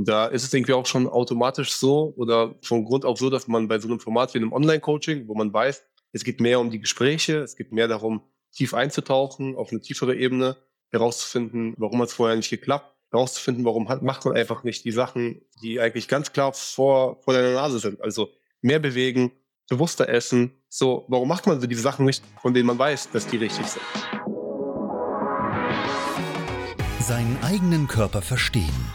Und da ist es irgendwie auch schon automatisch so oder von Grund auf so, dass man bei so einem Format wie einem Online-Coaching, wo man weiß, es geht mehr um die Gespräche, es geht mehr darum, tief einzutauchen, auf eine tiefere Ebene, herauszufinden, warum hat es vorher nicht geklappt, herauszufinden, warum hat, macht man einfach nicht die Sachen, die eigentlich ganz klar vor, vor deiner Nase sind. Also mehr bewegen, bewusster essen. So, warum macht man so diese Sachen nicht, von denen man weiß, dass die richtig sind? Seinen eigenen Körper verstehen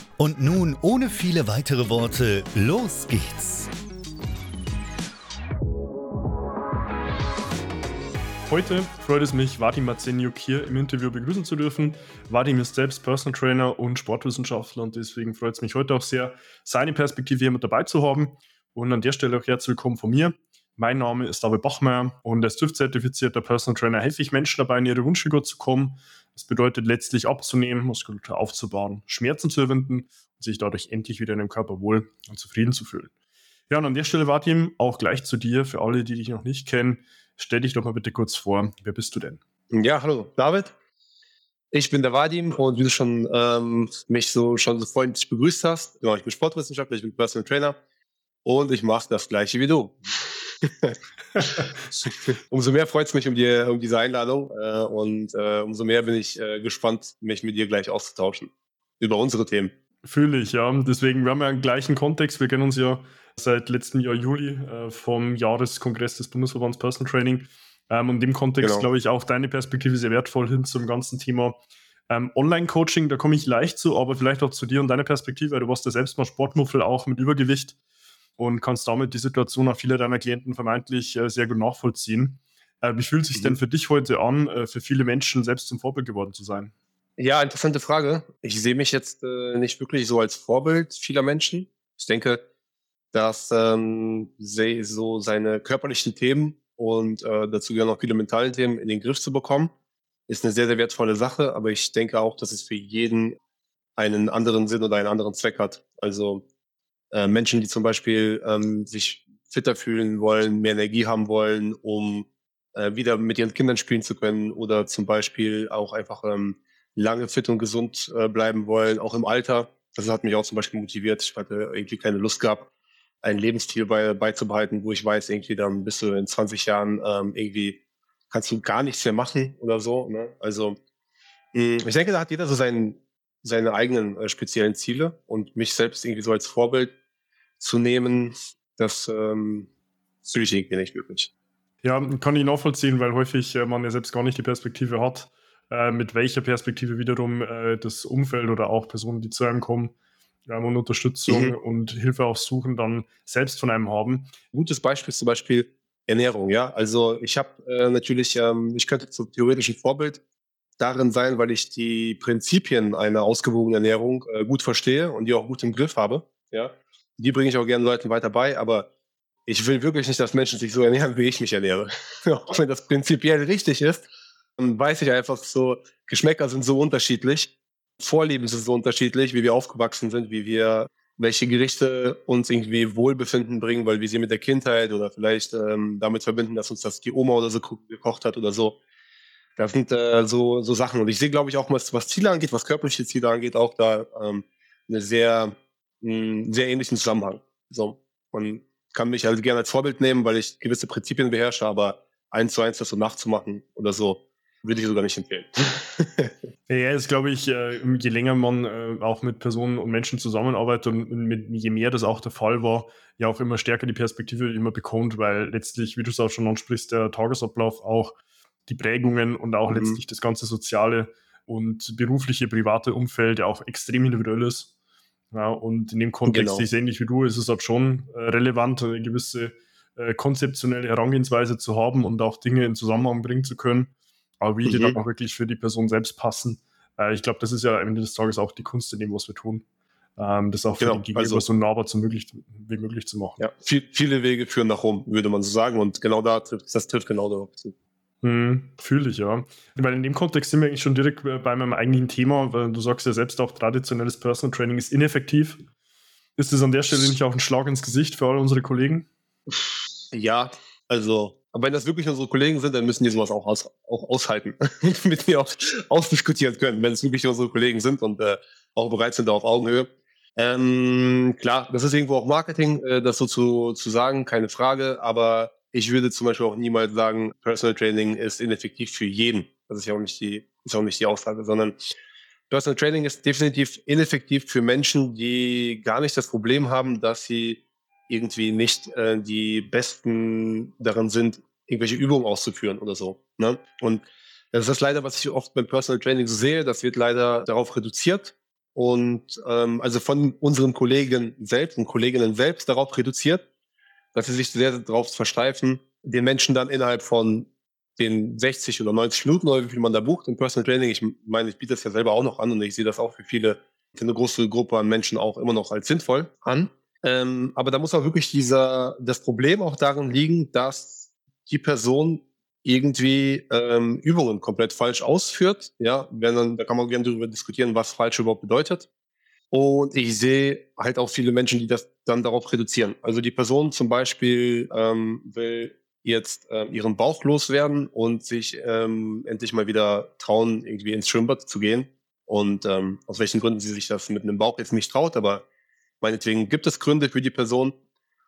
Und nun, ohne viele weitere Worte, los geht's! Heute freut es mich, Vadim Marzeniuk hier im Interview begrüßen zu dürfen. Vadim ist selbst Personal Trainer und Sportwissenschaftler und deswegen freut es mich heute auch sehr, seine Perspektive hier mit dabei zu haben. Und an der Stelle auch herzlich willkommen von mir. Mein Name ist David Bachmeier und als TÜV-zertifizierter Personal Trainer helfe ich Menschen dabei, in ihre Wunschfigur zu kommen. Das bedeutet letztlich abzunehmen, Muskulatur aufzubauen, Schmerzen zu überwinden und sich dadurch endlich wieder in dem Körper wohl und zufrieden zu fühlen. Ja, und an der Stelle, Vadim, auch gleich zu dir, für alle, die dich noch nicht kennen. Stell dich doch mal bitte kurz vor. Wer bist du denn? Ja, hallo, David. Ich bin der Vadim und wie du schon ähm, mich so schon so freundlich begrüßt hast, genau, ich bin Sportwissenschaftler, ich bin Personal Trainer und ich mache das gleiche wie du. umso mehr freut es mich um, die, um diese Einladung äh, und äh, umso mehr bin ich äh, gespannt, mich mit dir gleich auszutauschen über unsere Themen. Fühle ich, ja. Deswegen, wir haben ja einen gleichen Kontext. Wir kennen uns ja seit letztem Jahr Juli äh, vom Jahreskongress des Bundesverbands Personal Training. Ähm, und im Kontext genau. glaube ich auch deine Perspektive sehr wertvoll hin zum ganzen Thema ähm, Online-Coaching. Da komme ich leicht zu, aber vielleicht auch zu dir und deiner Perspektive. Du warst ja selbst mal Sportmuffel auch mit Übergewicht und kannst damit die Situation auch vieler deiner Klienten vermeintlich äh, sehr gut nachvollziehen. Äh, wie fühlt es sich mhm. denn für dich heute an, äh, für viele Menschen selbst zum Vorbild geworden zu sein? Ja, interessante Frage. Ich sehe mich jetzt äh, nicht wirklich so als Vorbild vieler Menschen. Ich denke, dass ähm, so seine körperlichen Themen und äh, dazu gehören auch viele mentale Themen in den Griff zu bekommen, ist eine sehr, sehr wertvolle Sache. Aber ich denke auch, dass es für jeden einen anderen Sinn oder einen anderen Zweck hat. Also äh, Menschen, die zum Beispiel ähm, sich fitter fühlen wollen, mehr Energie haben wollen, um äh, wieder mit ihren Kindern spielen zu können oder zum Beispiel auch einfach ähm, lange fit und gesund äh, bleiben wollen, auch im Alter. Das hat mich auch zum Beispiel motiviert. Ich hatte irgendwie keine Lust gehabt, einen Lebensstil bei, beizubehalten, wo ich weiß, irgendwie dann bist du in 20 Jahren ähm, irgendwie kannst du gar nichts mehr machen oder so. Ne? Also mh, hm, ich denke, da hat jeder so seinen, seine eigenen äh, speziellen Ziele und mich selbst irgendwie so als Vorbild zu nehmen, das ähm, fühle ich irgendwie nicht wirklich. Ja, kann ich nachvollziehen, weil häufig äh, man ja selbst gar nicht die Perspektive hat, äh, mit welcher Perspektive wiederum äh, das Umfeld oder auch Personen, die zu einem kommen, ähm, und Unterstützung mhm. und Hilfe auch suchen, dann selbst von einem haben. gutes Beispiel ist zum Beispiel Ernährung, ja. Also ich habe äh, natürlich, ähm, ich könnte zum theoretischen Vorbild darin sein, weil ich die Prinzipien einer ausgewogenen Ernährung äh, gut verstehe und die auch gut im Griff habe, ja. Die bringe ich auch gerne Leuten weiter bei, aber ich will wirklich nicht, dass Menschen sich so ernähren, wie ich mich ernähre. auch wenn das prinzipiell richtig ist, dann weiß ich einfach so, Geschmäcker sind so unterschiedlich, Vorlieben sind so unterschiedlich, wie wir aufgewachsen sind, wie wir, welche Gerichte uns irgendwie Wohlbefinden bringen, weil wir sie mit der Kindheit oder vielleicht ähm, damit verbinden, dass uns das die Oma oder so gekocht hat oder so. Das sind äh, so, so Sachen. Und ich sehe, glaube ich, auch, was, was Ziele angeht, was körperliche Ziele angeht, auch da ähm, eine sehr, mh, sehr ähnlichen Zusammenhang. So. Und kann mich also gerne als Vorbild nehmen, weil ich gewisse Prinzipien beherrsche, aber eins zu eins das so nachzumachen oder so, würde ich sogar nicht empfehlen. ja, ist glaube ich, äh, je länger man äh, auch mit Personen und Menschen zusammenarbeitet und je mehr das auch der Fall war, ja auch immer stärker die Perspektive immer bekommt, weil letztlich, wie du es auch schon ansprichst, der Tagesablauf auch die Prägungen und auch mhm. letztlich das ganze soziale und berufliche, private Umfeld ja auch extrem individuell ist. Ja, und in dem Kontext, genau. ich ähnlich wie du, ist es halt schon äh, relevant, eine gewisse äh, konzeptionelle Herangehensweise zu haben und auch Dinge in Zusammenhang bringen zu können, aber wie mhm. die dann auch wirklich für die Person selbst passen. Äh, ich glaube, das ist ja am Ende des Tages auch die Kunst in dem, was wir tun. Ähm, das auch für genau, den Gegenüber also, so nahbar zu möglich, wie möglich zu machen. Ja, viel, viele Wege führen nach Rom, würde man so sagen. Und genau da trifft, das trifft genau darauf zu. Hm, Fühle ich, ja. Weil in dem Kontext sind wir eigentlich schon direkt bei meinem eigentlichen Thema, weil du sagst ja selbst auch, traditionelles Personal Training ist ineffektiv. Ist das an der Stelle nicht auch ein Schlag ins Gesicht für alle unsere Kollegen? Ja, also, aber wenn das wirklich unsere Kollegen sind, dann müssen die sowas auch, aus, auch aushalten, damit wir auch ausdiskutieren können, wenn es wirklich unsere Kollegen sind und äh, auch bereit sind, da auf Augenhöhe. Ähm, klar, das ist irgendwo auch Marketing, äh, das so zu, zu sagen, keine Frage, aber ich würde zum Beispiel auch niemals sagen, Personal Training ist ineffektiv für jeden. Das ist ja auch nicht die, ist auch nicht die Aussage, sondern Personal Training ist definitiv ineffektiv für Menschen, die gar nicht das Problem haben, dass sie irgendwie nicht äh, die Besten darin sind, irgendwelche Übungen auszuführen oder so. Ne? Und das ist das leider, was ich oft beim Personal Training sehe. Das wird leider darauf reduziert und ähm, also von unseren Kollegen selbst und Kolleginnen selbst darauf reduziert, dass sie sich sehr darauf versteifen, den Menschen dann innerhalb von den 60 oder 90 Minuten oder wie viel man da bucht im Personal Training. Ich meine, ich biete das ja selber auch noch an und ich sehe das auch für viele, für eine große Gruppe an Menschen auch immer noch als sinnvoll an. Ähm, aber da muss auch wirklich dieser, das Problem auch darin liegen, dass die Person irgendwie ähm, Übungen komplett falsch ausführt. Ja, wenn dann, da kann man gerne darüber diskutieren, was falsch überhaupt bedeutet. Und ich sehe halt auch viele Menschen, die das dann darauf reduzieren. Also die Person zum Beispiel ähm, will jetzt äh, ihren Bauch loswerden und sich ähm, endlich mal wieder trauen, irgendwie ins Schwimmbad zu gehen. Und ähm, aus welchen Gründen sie sich das mit einem Bauch jetzt nicht traut, aber meinetwegen gibt es Gründe für die Person.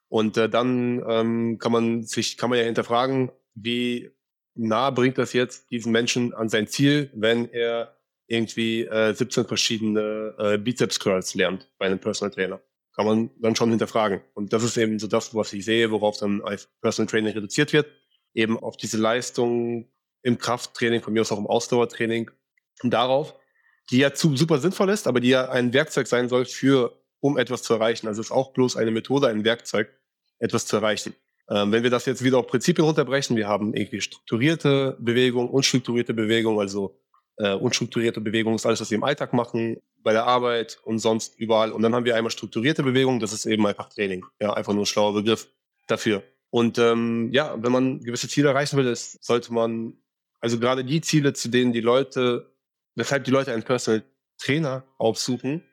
Und äh, dann ähm, kann man sich, kann man ja hinterfragen, wie nah bringt das jetzt diesen Menschen an sein Ziel, wenn er irgendwie äh, 17 verschiedene äh, Bizeps Curls lernt bei einem Personal Trainer. Kann man dann schon hinterfragen. Und das ist eben so das, was ich sehe, worauf dann als Personal Training reduziert wird. Eben auf diese Leistung im Krafttraining, von mir aus auch im Ausdauertraining und darauf, die ja zu, super sinnvoll ist, aber die ja ein Werkzeug sein soll für, um etwas zu erreichen. Also es ist auch bloß eine Methode, ein Werkzeug, etwas zu erreichen. Ähm, wenn wir das jetzt wieder auf Prinzipien runterbrechen, wir haben irgendwie strukturierte Bewegung, unstrukturierte Bewegung, also äh, unstrukturierte Bewegung ist alles, was wir im Alltag machen, bei der Arbeit und sonst überall. Und dann haben wir einmal strukturierte Bewegung, das ist eben einfach Training. Ja, einfach nur ein schlauer Begriff dafür. Und ähm, ja, wenn man gewisse Ziele erreichen will, ist, sollte man, also gerade die Ziele, zu denen die Leute, weshalb die Leute einen Personal Trainer aufsuchen,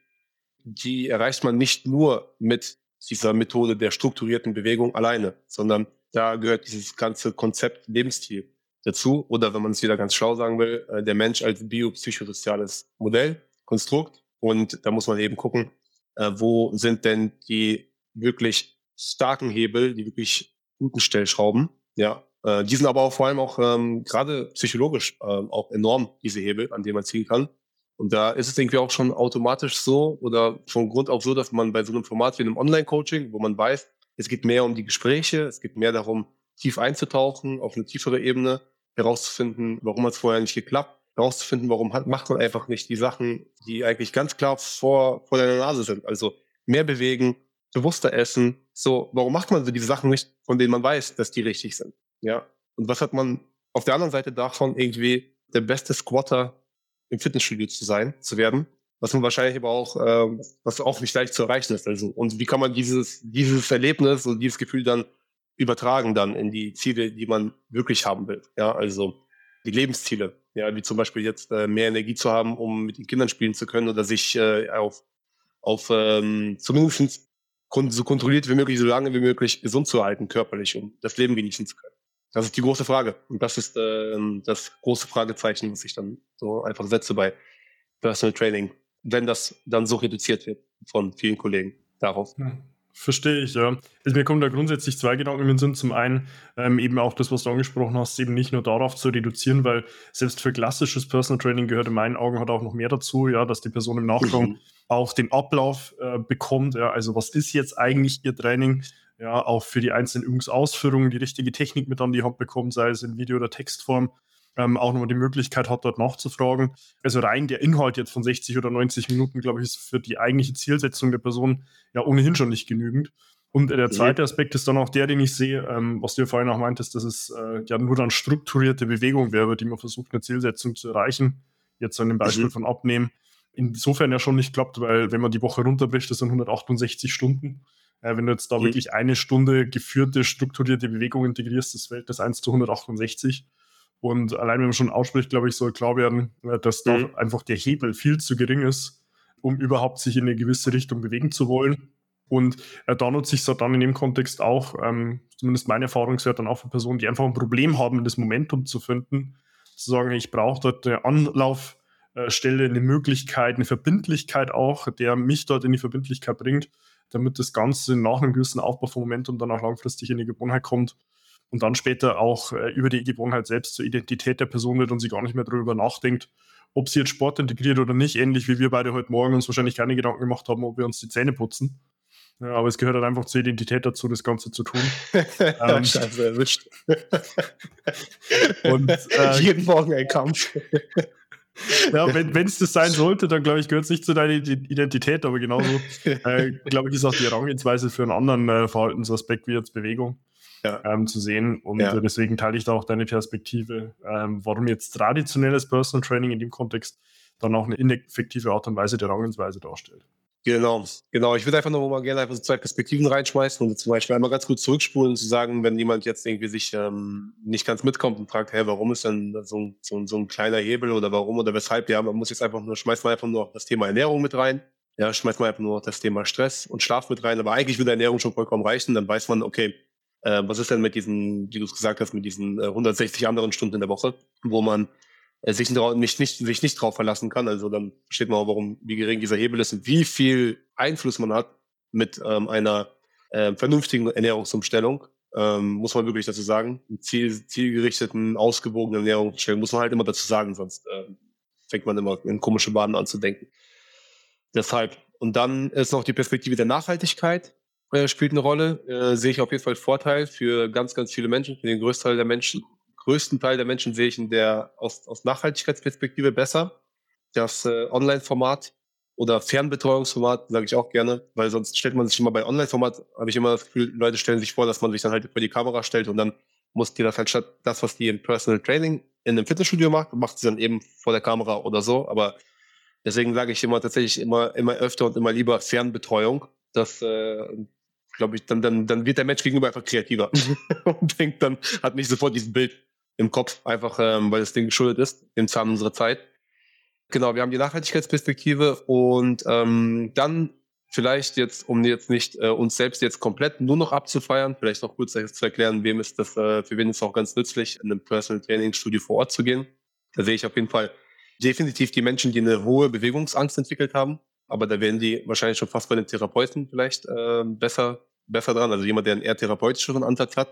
die erreicht man nicht nur mit dieser Methode der strukturierten Bewegung alleine, sondern da gehört dieses ganze Konzept Lebensstil dazu. Oder wenn man es wieder ganz schlau sagen will, äh, der Mensch als biopsychosoziales Modell, Konstrukt. Und da muss man eben gucken, äh, wo sind denn die wirklich starken Hebel, die wirklich guten Stellschrauben. Ja, äh, die sind aber auch vor allem auch ähm, gerade psychologisch äh, auch enorm, diese Hebel, an denen man ziehen kann. Und da ist es irgendwie auch schon automatisch so oder von Grund auf so, dass man bei so einem Format wie einem Online-Coaching, wo man weiß, es geht mehr um die Gespräche, es geht mehr darum, tief einzutauchen, auf eine tiefere Ebene, herauszufinden, warum hat es vorher nicht geklappt, herauszufinden, warum hat, macht man einfach nicht die Sachen, die eigentlich ganz klar vor, vor deiner Nase sind. Also mehr bewegen, bewusster essen. So, warum macht man so diese Sachen nicht, von denen man weiß, dass die richtig sind? Ja. Und was hat man auf der anderen Seite davon, irgendwie der beste Squatter im Fitnessstudio zu sein, zu werden? Was man wahrscheinlich aber auch, äh, was auch nicht leicht zu erreichen ist. Also, und wie kann man dieses, dieses Erlebnis und dieses Gefühl dann übertragen dann in die Ziele, die man wirklich haben will. Ja, also die Lebensziele, ja, wie zum Beispiel jetzt äh, mehr Energie zu haben, um mit den Kindern spielen zu können oder sich äh, auf, auf ähm, zumindest so kontrolliert wie möglich, so lange wie möglich gesund zu halten, körperlich, um das Leben genießen zu können. Das ist die große Frage. Und das ist äh, das große Fragezeichen, was ich dann so einfach setze bei Personal Training, wenn das dann so reduziert wird von vielen Kollegen darauf. Ja. Verstehe ich, ja. Also mir kommen da grundsätzlich zwei Gedanken in den Sinn. Zum einen ähm, eben auch das, was du angesprochen hast, eben nicht nur darauf zu reduzieren, weil selbst für klassisches Personal Training gehört in meinen Augen hat auch noch mehr dazu, ja, dass die Person im Nachgang mhm. auch den Ablauf äh, bekommt. Ja, also was ist jetzt eigentlich ihr Training? Ja, auch für die einzelnen Übungsausführungen die richtige Technik mit an die Hand bekommt, sei es in Video- oder Textform ähm, auch nochmal die Möglichkeit hat, dort nachzufragen. Also rein der Inhalt jetzt von 60 oder 90 Minuten, glaube ich, ist für die eigentliche Zielsetzung der Person ja ohnehin schon nicht genügend. Und der zweite Aspekt ist dann auch der, den ich sehe, ähm, was du ja vorhin auch meintest, dass es äh, ja nur dann strukturierte Bewegung wäre, die man versucht, eine Zielsetzung zu erreichen. Jetzt an dem Beispiel mhm. von Abnehmen. Insofern ja schon nicht klappt, weil wenn man die Woche runterbricht, das sind 168 Stunden. Äh, wenn du jetzt da mhm. wirklich eine Stunde geführte, strukturierte Bewegung integrierst, das fällt das 1 zu 168. Und allein wenn man schon ausspricht, glaube ich, soll klar werden, äh, dass mhm. da einfach der Hebel viel zu gering ist, um überhaupt sich in eine gewisse Richtung bewegen zu wollen. Und äh, da nutze ich es dann in dem Kontext auch, ähm, zumindest meine Erfahrungswert dann auch für Personen, die einfach ein Problem haben, das Momentum zu finden, zu sagen, ich brauche dort eine Anlaufstelle, eine Möglichkeit, eine Verbindlichkeit auch, der mich dort in die Verbindlichkeit bringt, damit das Ganze nach einem gewissen Aufbau von Momentum dann auch langfristig in die Gewohnheit kommt und dann später auch äh, über die Gewohnheit selbst zur Identität der Person wird und sie gar nicht mehr darüber nachdenkt, ob sie jetzt Sport integriert oder nicht, ähnlich wie wir beide heute Morgen uns wahrscheinlich keine Gedanken gemacht haben, ob wir uns die Zähne putzen. Ja, aber es gehört halt einfach zur Identität dazu, das Ganze zu tun. ähm, Scheiße, erwischt. und äh, jeden Morgen ein Kampf. ja, wenn es das sein sollte, dann glaube ich, gehört es nicht zu deiner Identität, aber genauso, äh, glaube ich, ist auch die Herangehensweise für einen anderen äh, Verhaltensaspekt wie jetzt Bewegung ja. ähm, zu sehen. Und ja. deswegen teile ich da auch deine Perspektive, ähm, warum jetzt traditionelles Personal Training in dem Kontext dann auch eine ineffektive Art und Weise der Herangehensweise darstellt. Genau, genau. Ich würde einfach noch mal gerne einfach so zwei Perspektiven reinschmeißen und zum Beispiel einmal ganz gut zurückspulen und zu sagen, wenn jemand jetzt irgendwie sich ähm, nicht ganz mitkommt und fragt, hey, warum ist denn so, so, so ein kleiner Hebel oder warum oder weshalb? Ja, man muss jetzt einfach nur, schmeißt man einfach nur das Thema Ernährung mit rein. Ja, schmeißt man einfach nur das Thema Stress und Schlaf mit rein. Aber eigentlich würde Ernährung schon vollkommen reichen. Dann weiß man, okay, äh, was ist denn mit diesen, wie du es gesagt hast, mit diesen äh, 160 anderen Stunden in der Woche, wo man äh, sich, nicht, nicht, sich nicht drauf verlassen kann. Also dann versteht man auch, warum, wie gering dieser Hebel ist und wie viel Einfluss man hat mit ähm, einer äh, vernünftigen Ernährungsumstellung. Ähm, muss man wirklich dazu sagen. Ziel, zielgerichteten, ausgewogenen Ernährungsumstellung muss man halt immer dazu sagen, sonst äh, fängt man immer in komische Bahnen an zu denken. Deshalb. Und dann ist noch die Perspektive der Nachhaltigkeit äh, spielt eine Rolle. Äh, sehe ich auf jeden Fall Vorteil für ganz, ganz viele Menschen, für den größten Teil der Menschen. Größten Teil der Menschen sehe ich in der aus, aus Nachhaltigkeitsperspektive besser. Das äh, Online-Format oder Fernbetreuungsformat sage ich auch gerne, weil sonst stellt man sich immer bei Online-Format, habe ich immer das Gefühl, Leute stellen sich vor, dass man sich dann halt über die Kamera stellt und dann muss die das halt statt das, was die im Personal Training in einem Fitnessstudio macht, macht sie dann eben vor der Kamera oder so. Aber deswegen sage ich immer tatsächlich immer, immer öfter und immer lieber Fernbetreuung. Das äh, glaube ich, dann, dann, dann wird der Mensch gegenüber einfach kreativer und denkt dann, hat nicht sofort dieses Bild im Kopf, einfach ähm, weil das Ding geschuldet ist, im Zahn unserer Zeit. Genau, wir haben die Nachhaltigkeitsperspektive und ähm, dann vielleicht jetzt, um jetzt nicht äh, uns selbst jetzt komplett nur noch abzufeiern, vielleicht noch kurz zu erklären, wem ist das, äh, für wen ist es auch ganz nützlich, in einem Personal Training Studio vor Ort zu gehen. Da sehe ich auf jeden Fall definitiv die Menschen, die eine hohe Bewegungsangst entwickelt haben, aber da werden die wahrscheinlich schon fast bei den Therapeuten vielleicht äh, besser besser dran. Also jemand, der einen eher therapeutischeren Ansatz hat.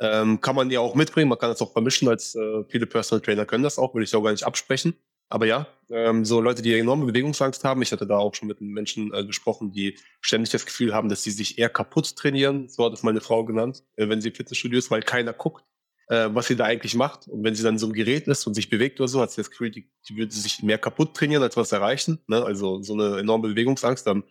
Ähm, kann man ja auch mitbringen, man kann das auch vermischen, als äh, viele Personal Trainer können das auch, will ich auch gar nicht absprechen. Aber ja, ähm, so Leute, die enorme Bewegungsangst haben, ich hatte da auch schon mit Menschen äh, gesprochen, die ständig das Gefühl haben, dass sie sich eher kaputt trainieren, so hat es meine Frau genannt, äh, wenn sie im Fitnessstudio ist, weil keiner guckt, äh, was sie da eigentlich macht. Und wenn sie dann so ein Gerät ist und sich bewegt oder so, hat sie das Gefühl, die, die würde sich mehr kaputt trainieren, als was erreichen. Ne? Also so eine enorme Bewegungsangst, dann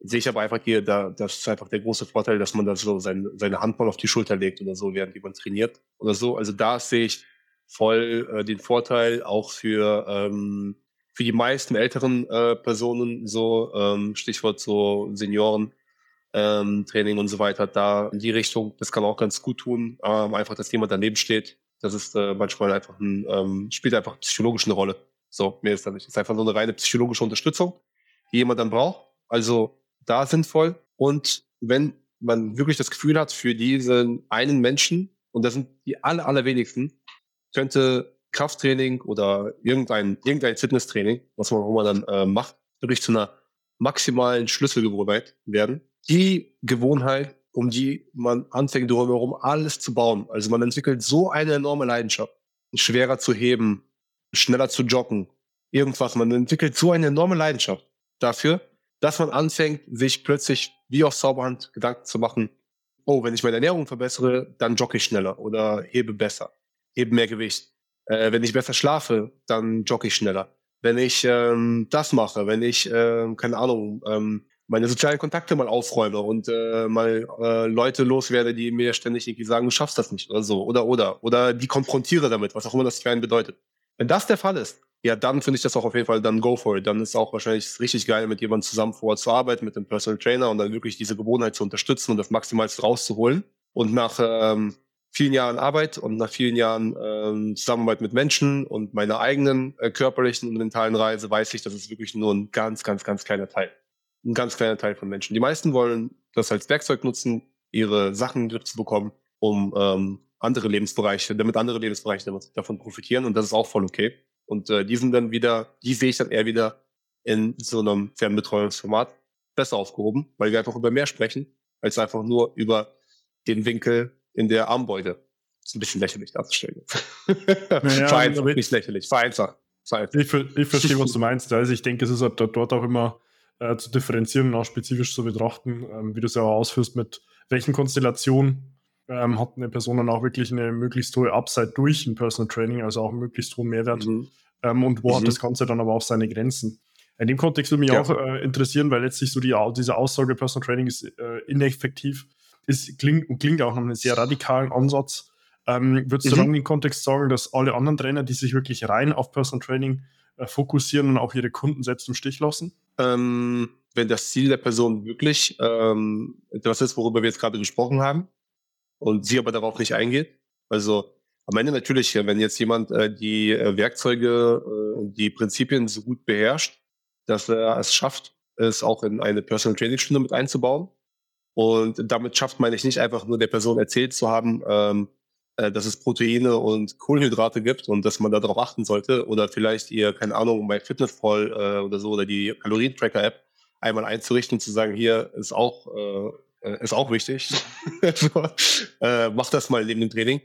sehe ich aber einfach hier, da, das ist einfach der große Vorteil, dass man da so sein, seine Hand mal auf die Schulter legt oder so, während jemand trainiert oder so. Also da sehe ich voll äh, den Vorteil auch für, ähm, für die meisten älteren äh, Personen, so ähm, Stichwort so Senioren, ähm, Training und so weiter, da in die Richtung, das kann auch ganz gut tun, ähm, einfach, dass jemand daneben steht. Das ist äh, manchmal einfach ein, ähm, spielt einfach psychologisch eine Rolle. So, mehr ist da nicht. Das ist einfach nur eine reine psychologische Unterstützung, die jemand dann braucht. Also da sinnvoll. Und wenn man wirklich das Gefühl hat, für diesen einen Menschen, und das sind die aller, allerwenigsten, könnte Krafttraining oder irgendein, irgendein Fitnesstraining, was man, wo man dann äh, macht, wirklich zu einer maximalen Schlüsselgewohnheit werden. Die Gewohnheit, um die man anfängt, drumherum alles zu bauen. Also man entwickelt so eine enorme Leidenschaft, schwerer zu heben, schneller zu joggen, irgendwas. Man entwickelt so eine enorme Leidenschaft dafür, dass man anfängt, sich plötzlich wie auf Zauberhand Gedanken zu machen, oh, wenn ich meine Ernährung verbessere, dann jogge ich schneller oder hebe besser, hebe mehr Gewicht. Äh, wenn ich besser schlafe, dann jogge ich schneller. Wenn ich ähm, das mache, wenn ich, äh, keine Ahnung, ähm, meine sozialen Kontakte mal aufräume und äh, mal äh, Leute loswerde, die mir ständig irgendwie sagen, du schaffst das nicht oder so oder oder oder die konfrontiere damit, was auch immer das für einen bedeutet. Wenn das der Fall ist, ja, dann finde ich das auch auf jeden Fall, dann go for it. Dann ist auch wahrscheinlich richtig geil, mit jemandem zusammen vor Ort zu arbeiten, mit dem Personal Trainer und dann wirklich diese Gewohnheit zu unterstützen und das Maximalste rauszuholen. Und nach ähm, vielen Jahren Arbeit und nach vielen Jahren ähm, Zusammenarbeit mit Menschen und meiner eigenen äh, körperlichen und mentalen Reise weiß ich, das ist wirklich nur ein ganz, ganz, ganz kleiner Teil ein ganz kleiner Teil von Menschen. Die meisten wollen das als Werkzeug nutzen, ihre Sachen in den Griff zu bekommen, um ähm, andere Lebensbereiche, damit andere Lebensbereiche davon profitieren und das ist auch voll okay. Und äh, die sind dann wieder, die sehe ich dann eher wieder in so einem Fernbetreuungsformat besser aufgehoben, weil wir einfach über mehr sprechen, als einfach nur über den Winkel in der Armbeuge. Ist ein bisschen lächerlich darzustellen. Naja, Vereinfacht, nicht lächerlich, vereinfacht. vereinfacht. Ich, ich verstehe, was du meinst. Also ich denke, es ist dort auch immer äh, zu differenzieren und auch spezifisch zu betrachten, ähm, wie du es ja auch ausführst, mit welchen Konstellationen ähm, hat eine Person dann auch wirklich eine möglichst hohe Upside durch ein Personal Training, also auch einen möglichst hohen Mehrwert mhm. ähm, und wo mhm. hat das Ganze dann aber auch seine Grenzen. In dem Kontext würde mich ja. auch äh, interessieren, weil letztlich so die, diese Aussage Personal Training ist äh, ineffektiv, ist, klingt klingt auch nach einem sehr radikalen Ansatz. Ähm, würdest mhm. du dann in dem Kontext sagen, dass alle anderen Trainer, die sich wirklich rein auf Personal Training äh, fokussieren und auch ihre Kunden selbst im Stich lassen? Ähm, wenn das Ziel der Person wirklich ähm, etwas ist, worüber wir jetzt gerade gesprochen haben, und sie aber darauf nicht eingeht. Also am Ende natürlich, wenn jetzt jemand äh, die äh, Werkzeuge äh, die Prinzipien so gut beherrscht, dass er es schafft, es auch in eine Personal Training Stunde mit einzubauen. Und damit schafft meine ich nicht einfach nur der Person erzählt zu haben, ähm, äh, dass es Proteine und Kohlenhydrate gibt und dass man darauf achten sollte oder vielleicht ihr, keine Ahnung, bei Fitnessfall äh, oder so oder die Kalorientracker-App einmal einzurichten, zu sagen, hier ist auch, äh, ist auch wichtig. äh, mach das mal neben dem Training.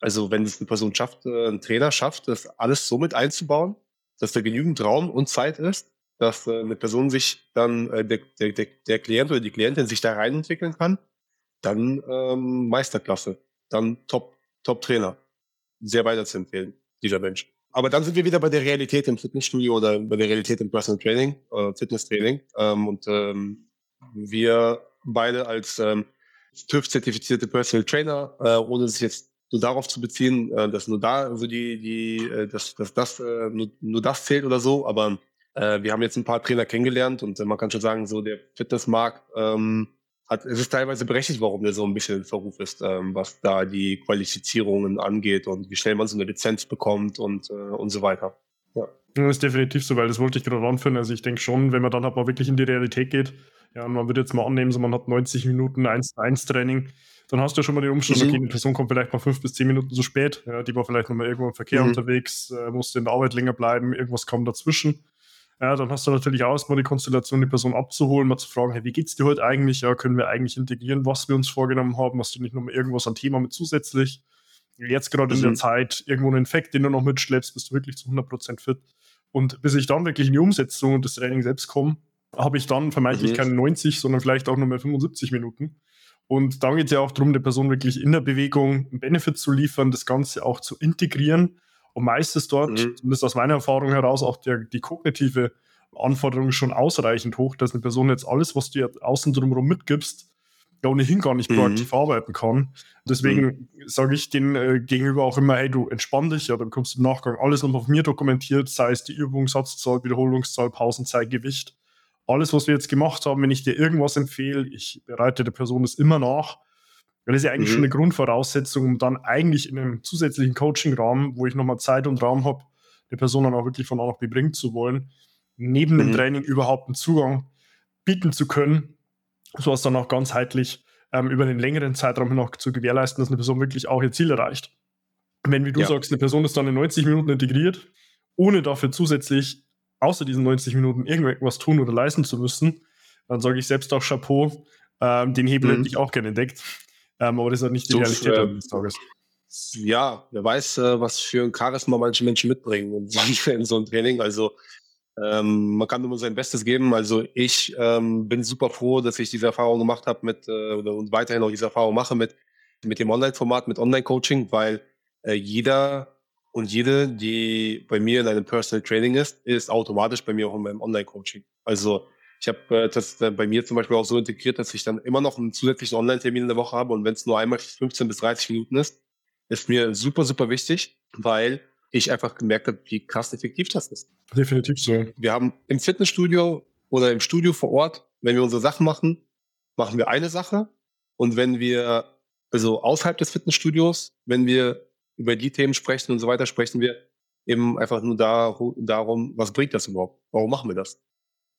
Also wenn es eine Person schafft, äh, ein Trainer schafft, das alles so mit einzubauen, dass da genügend Raum und Zeit ist, dass äh, eine Person sich dann, äh, der, der, der Klient oder die Klientin sich da rein entwickeln kann, dann ähm, Meisterklasse, dann top Top-Trainer. Sehr weiter zu empfehlen, dieser Mensch. Aber dann sind wir wieder bei der Realität im Fitnessstudio oder bei der Realität im Personal Training, äh, Fitness-Training. Ähm, und ähm, wir beide als ähm, TÜV-zertifizierte Personal Trainer, äh, ohne sich jetzt nur darauf zu beziehen, äh, dass nur da so die, die, äh, dass, dass das äh, nur, nur das zählt oder so, aber äh, wir haben jetzt ein paar Trainer kennengelernt und äh, man kann schon sagen, so der Fitnessmarkt ähm, hat, es ist teilweise berechtigt, warum der so ein bisschen in Verruf ist, ähm, was da die Qualifizierungen angeht und wie schnell man so eine Lizenz bekommt und, äh, und so weiter. Ja. Das ist definitiv so, weil das wollte ich gerade anführen. Also ich denke schon, wenn man dann halt mal wirklich in die Realität geht, ja, und man würde jetzt mal annehmen, so man hat 90 Minuten 1-1-Training, dann hast du ja schon mal den Umstand, mhm. okay, die Person kommt vielleicht mal fünf bis zehn Minuten zu spät, ja, die war vielleicht noch mal irgendwo im Verkehr mhm. unterwegs, äh, musste in der Arbeit länger bleiben, irgendwas kam dazwischen. Ja, dann hast du natürlich auch erstmal die Konstellation, die Person abzuholen, mal zu fragen, hey, wie geht's dir heute eigentlich? Ja, können wir eigentlich integrieren, was wir uns vorgenommen haben? Hast du nicht noch mal irgendwas an Thema mit zusätzlich? Jetzt gerade mhm. in der mhm. Zeit irgendwo einen Infekt, den du noch mitschleppst, bist du wirklich zu 100% fit. Und bis ich dann wirklich in die Umsetzung und das Training selbst komme, habe ich dann vermeintlich mhm. keine 90, sondern vielleicht auch nur mehr 75 Minuten. Und dann geht es ja auch darum, der Person wirklich in der Bewegung einen Benefit zu liefern, das Ganze auch zu integrieren und meist ist dort, mhm. zumindest aus meiner Erfahrung heraus, auch der, die kognitive Anforderung schon ausreichend hoch, dass eine Person jetzt alles, was du ihr außen drumherum mitgibst, ja ohnehin gar nicht mhm. proaktiv arbeiten kann. Deswegen mhm. sage ich den äh, gegenüber auch immer, hey, du entspann dich, ja, dann kommst du im Nachgang alles noch auf mir dokumentiert, sei es die Übung, Satzzahl, Wiederholungszahl, Pausenzeit, Gewicht. Alles, was wir jetzt gemacht haben, wenn ich dir irgendwas empfehle, ich bereite der Person das immer nach das ist ja eigentlich mhm. schon eine Grundvoraussetzung, um dann eigentlich in einem zusätzlichen Coaching-Rahmen, wo ich nochmal Zeit und Raum habe, die Person dann auch wirklich von A nach B bringen zu wollen, neben mhm. dem Training überhaupt einen Zugang bieten zu können, so sodass dann auch ganzheitlich ähm, über einen längeren Zeitraum noch zu gewährleisten, dass eine Person wirklich auch ihr Ziel erreicht. Wenn, wie du ja. sagst, eine Person ist dann in 90 Minuten integriert, ohne dafür zusätzlich außer diesen 90 Minuten irgendwas tun oder leisten zu müssen, dann sage ich selbst auch Chapeau, Ähm, den Hebel mhm. hätte ich auch gerne entdeckt. Ähm, aber das ist halt nicht die so, Realität äh, des Tages. Ja, wer weiß, äh, was für ein Charisma manche Menschen mitbringen und in so ein Training. Also ähm, man kann nur sein Bestes geben. Also ich ähm, bin super froh, dass ich diese Erfahrung gemacht habe mit äh, und weiterhin auch diese Erfahrung mache mit mit dem Online-Format, mit Online-Coaching, weil äh, jeder und jede, die bei mir in einem Personal Training ist, ist automatisch bei mir auch in meinem Online-Coaching. Also ich habe äh, das äh, bei mir zum Beispiel auch so integriert, dass ich dann immer noch einen zusätzlichen Online-Termin in der Woche habe und wenn es nur einmal 15 bis 30 Minuten ist, ist mir super, super wichtig, weil ich einfach gemerkt habe, wie krass effektiv das ist. Definitiv so. Wir haben im Fitnessstudio oder im Studio vor Ort, wenn wir unsere Sachen machen, machen wir eine Sache. Und wenn wir, also außerhalb des Fitnessstudios, wenn wir über die Themen sprechen und so weiter, sprechen wir eben einfach nur da, darum, was bringt das überhaupt? Warum machen wir das?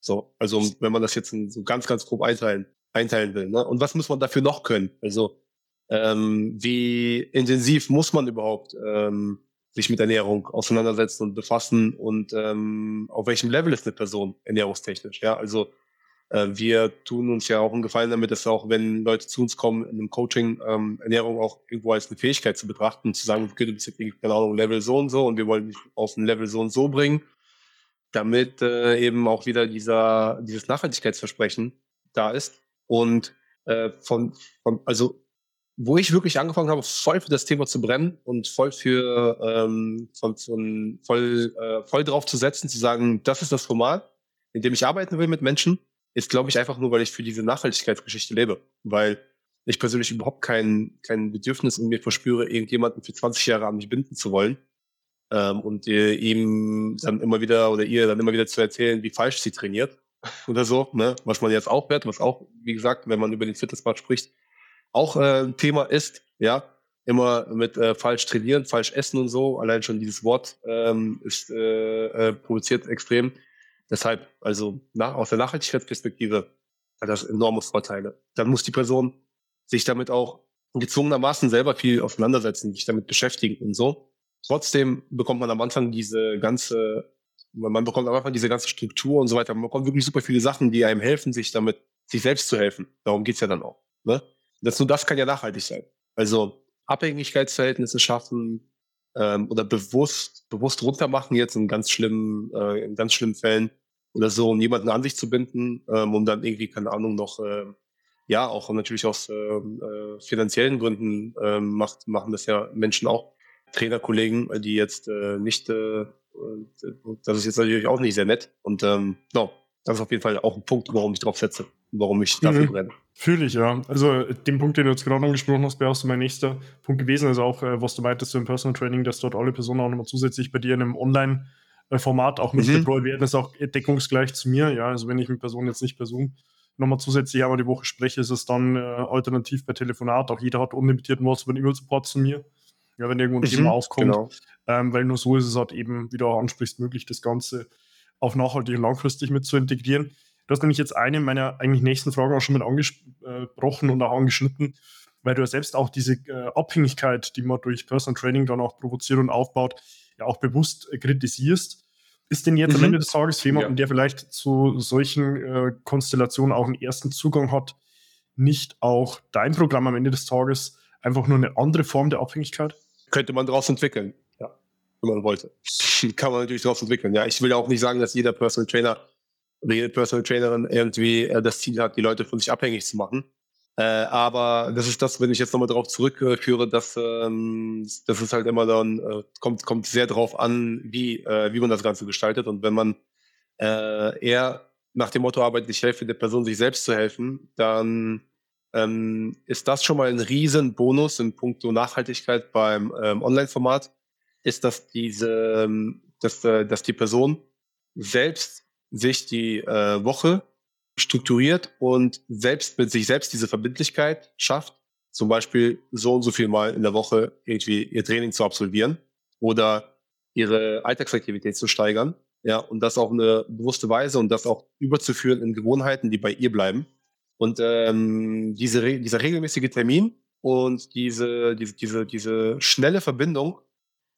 So, also wenn man das jetzt so ganz, ganz grob einteilen, einteilen will. Ne? Und was muss man dafür noch können? Also ähm, wie intensiv muss man überhaupt ähm, sich mit Ernährung auseinandersetzen und befassen und ähm, auf welchem Level ist eine Person ernährungstechnisch? Ja, also äh, wir tun uns ja auch einen Gefallen damit, dass auch wenn Leute zu uns kommen in einem Coaching, ähm, Ernährung auch irgendwo als eine Fähigkeit zu betrachten zu sagen, okay, du bist jetzt keine Ahnung, Level so und so und wir wollen dich auf ein Level so und so bringen, damit äh, eben auch wieder dieser dieses Nachhaltigkeitsversprechen da ist und äh, von, von also wo ich wirklich angefangen habe, voll für das Thema zu brennen und voll für ähm, von, von, voll, äh, voll drauf zu setzen, zu sagen, das ist das Format, in dem ich arbeiten will mit Menschen, ist, glaube ich, einfach nur, weil ich für diese Nachhaltigkeitsgeschichte lebe. Weil ich persönlich überhaupt kein, kein Bedürfnis in mir verspüre, irgendjemanden für 20 Jahre an mich binden zu wollen. Ähm, und äh, ihm dann immer wieder oder ihr dann immer wieder zu erzählen, wie falsch sie trainiert oder so, ne? Was man jetzt auch hört, was auch, wie gesagt, wenn man über den Fitnesspart spricht, auch äh, ein Thema ist, ja, immer mit äh, falsch trainieren, falsch essen und so. Allein schon dieses Wort ähm, ist äh, äh, provoziert extrem. Deshalb, also nach, aus der Nachhaltigkeitsperspektive hat das enorme Vorteile. Dann muss die Person sich damit auch gezwungenermaßen selber viel auseinandersetzen, sich damit beschäftigen und so. Trotzdem bekommt man am Anfang diese ganze, man bekommt am Anfang diese ganze Struktur und so weiter. Man bekommt wirklich super viele Sachen, die einem helfen, sich damit, sich selbst zu helfen. Darum geht's ja dann auch. Ne? Das, nur das kann ja nachhaltig sein. Also Abhängigkeitsverhältnisse schaffen ähm, oder bewusst, bewusst runtermachen jetzt in ganz schlimmen, äh, in ganz schlimmen Fällen oder so, um jemanden an sich zu binden, ähm, um dann irgendwie, keine Ahnung, noch äh, ja, auch natürlich aus äh, äh, finanziellen Gründen äh, macht, machen das ja Menschen auch. Trainerkollegen, die jetzt äh, nicht, äh, das ist jetzt natürlich auch nicht sehr nett. Und ähm, no, das ist auf jeden Fall auch ein Punkt, warum ich drauf setze, warum ich dafür mhm. brenne. Fühle ich, ja. Also den Punkt, den du jetzt gerade angesprochen hast, wäre auch so mein nächster Punkt gewesen. Also auch, äh, was du meintest so im Personal Training, dass dort alle Personen auch nochmal zusätzlich bei dir in einem Online-Format auch mit mhm. deployed werden, ist auch deckungsgleich zu mir. Ja, also wenn ich mit Personen jetzt nicht per Zoom nochmal zusätzlich einmal die Woche spreche, ist es dann äh, alternativ per Telefonat. Auch jeder hat unlimitierten WhatsApp und E-Mail-Support zu mir. Ja, wenn irgendwo ein mhm, Thema aufkommt. Genau. Ähm, weil nur so ist es halt eben, wie du auch ansprichst, möglich, das Ganze auch nachhaltig und langfristig mit zu integrieren. Du hast nämlich jetzt eine meiner eigentlich nächsten Fragen auch schon mit angesprochen und auch angeschnitten, weil du ja selbst auch diese äh, Abhängigkeit, die man durch Personal Training dann auch provoziert und aufbaut, ja auch bewusst äh, kritisierst. Ist denn jetzt mhm. am Ende des Tages für jemanden, ja. der vielleicht zu solchen äh, Konstellationen auch einen ersten Zugang hat, nicht auch dein Programm am Ende des Tages einfach nur eine andere Form der Abhängigkeit? Könnte man daraus entwickeln wenn man wollte. Kann man natürlich daraus entwickeln. Ja, ich will auch nicht sagen, dass jeder Personal Trainer oder jede Personal Trainerin irgendwie äh, das Ziel hat, die Leute von sich abhängig zu machen. Äh, aber das ist das, wenn ich jetzt nochmal darauf zurückführe, dass ähm, das ist halt immer dann, äh, kommt, kommt sehr drauf an, wie, äh, wie man das Ganze gestaltet. Und wenn man äh, eher nach dem Motto arbeitet, ich helfe der Person, sich selbst zu helfen, dann ähm, ist das schon mal ein riesen Bonus in puncto Nachhaltigkeit beim ähm, Online-Format ist, dass diese, ähm, dass, äh, dass die Person selbst sich die äh, Woche strukturiert und selbst mit sich selbst diese Verbindlichkeit schafft, zum Beispiel so und so viel Mal in der Woche irgendwie ihr Training zu absolvieren oder ihre Alltagsaktivität zu steigern. Ja, und das auf eine bewusste Weise und das auch überzuführen in Gewohnheiten, die bei ihr bleiben. Und ähm, diese, dieser regelmäßige Termin und diese, diese, diese, diese schnelle Verbindung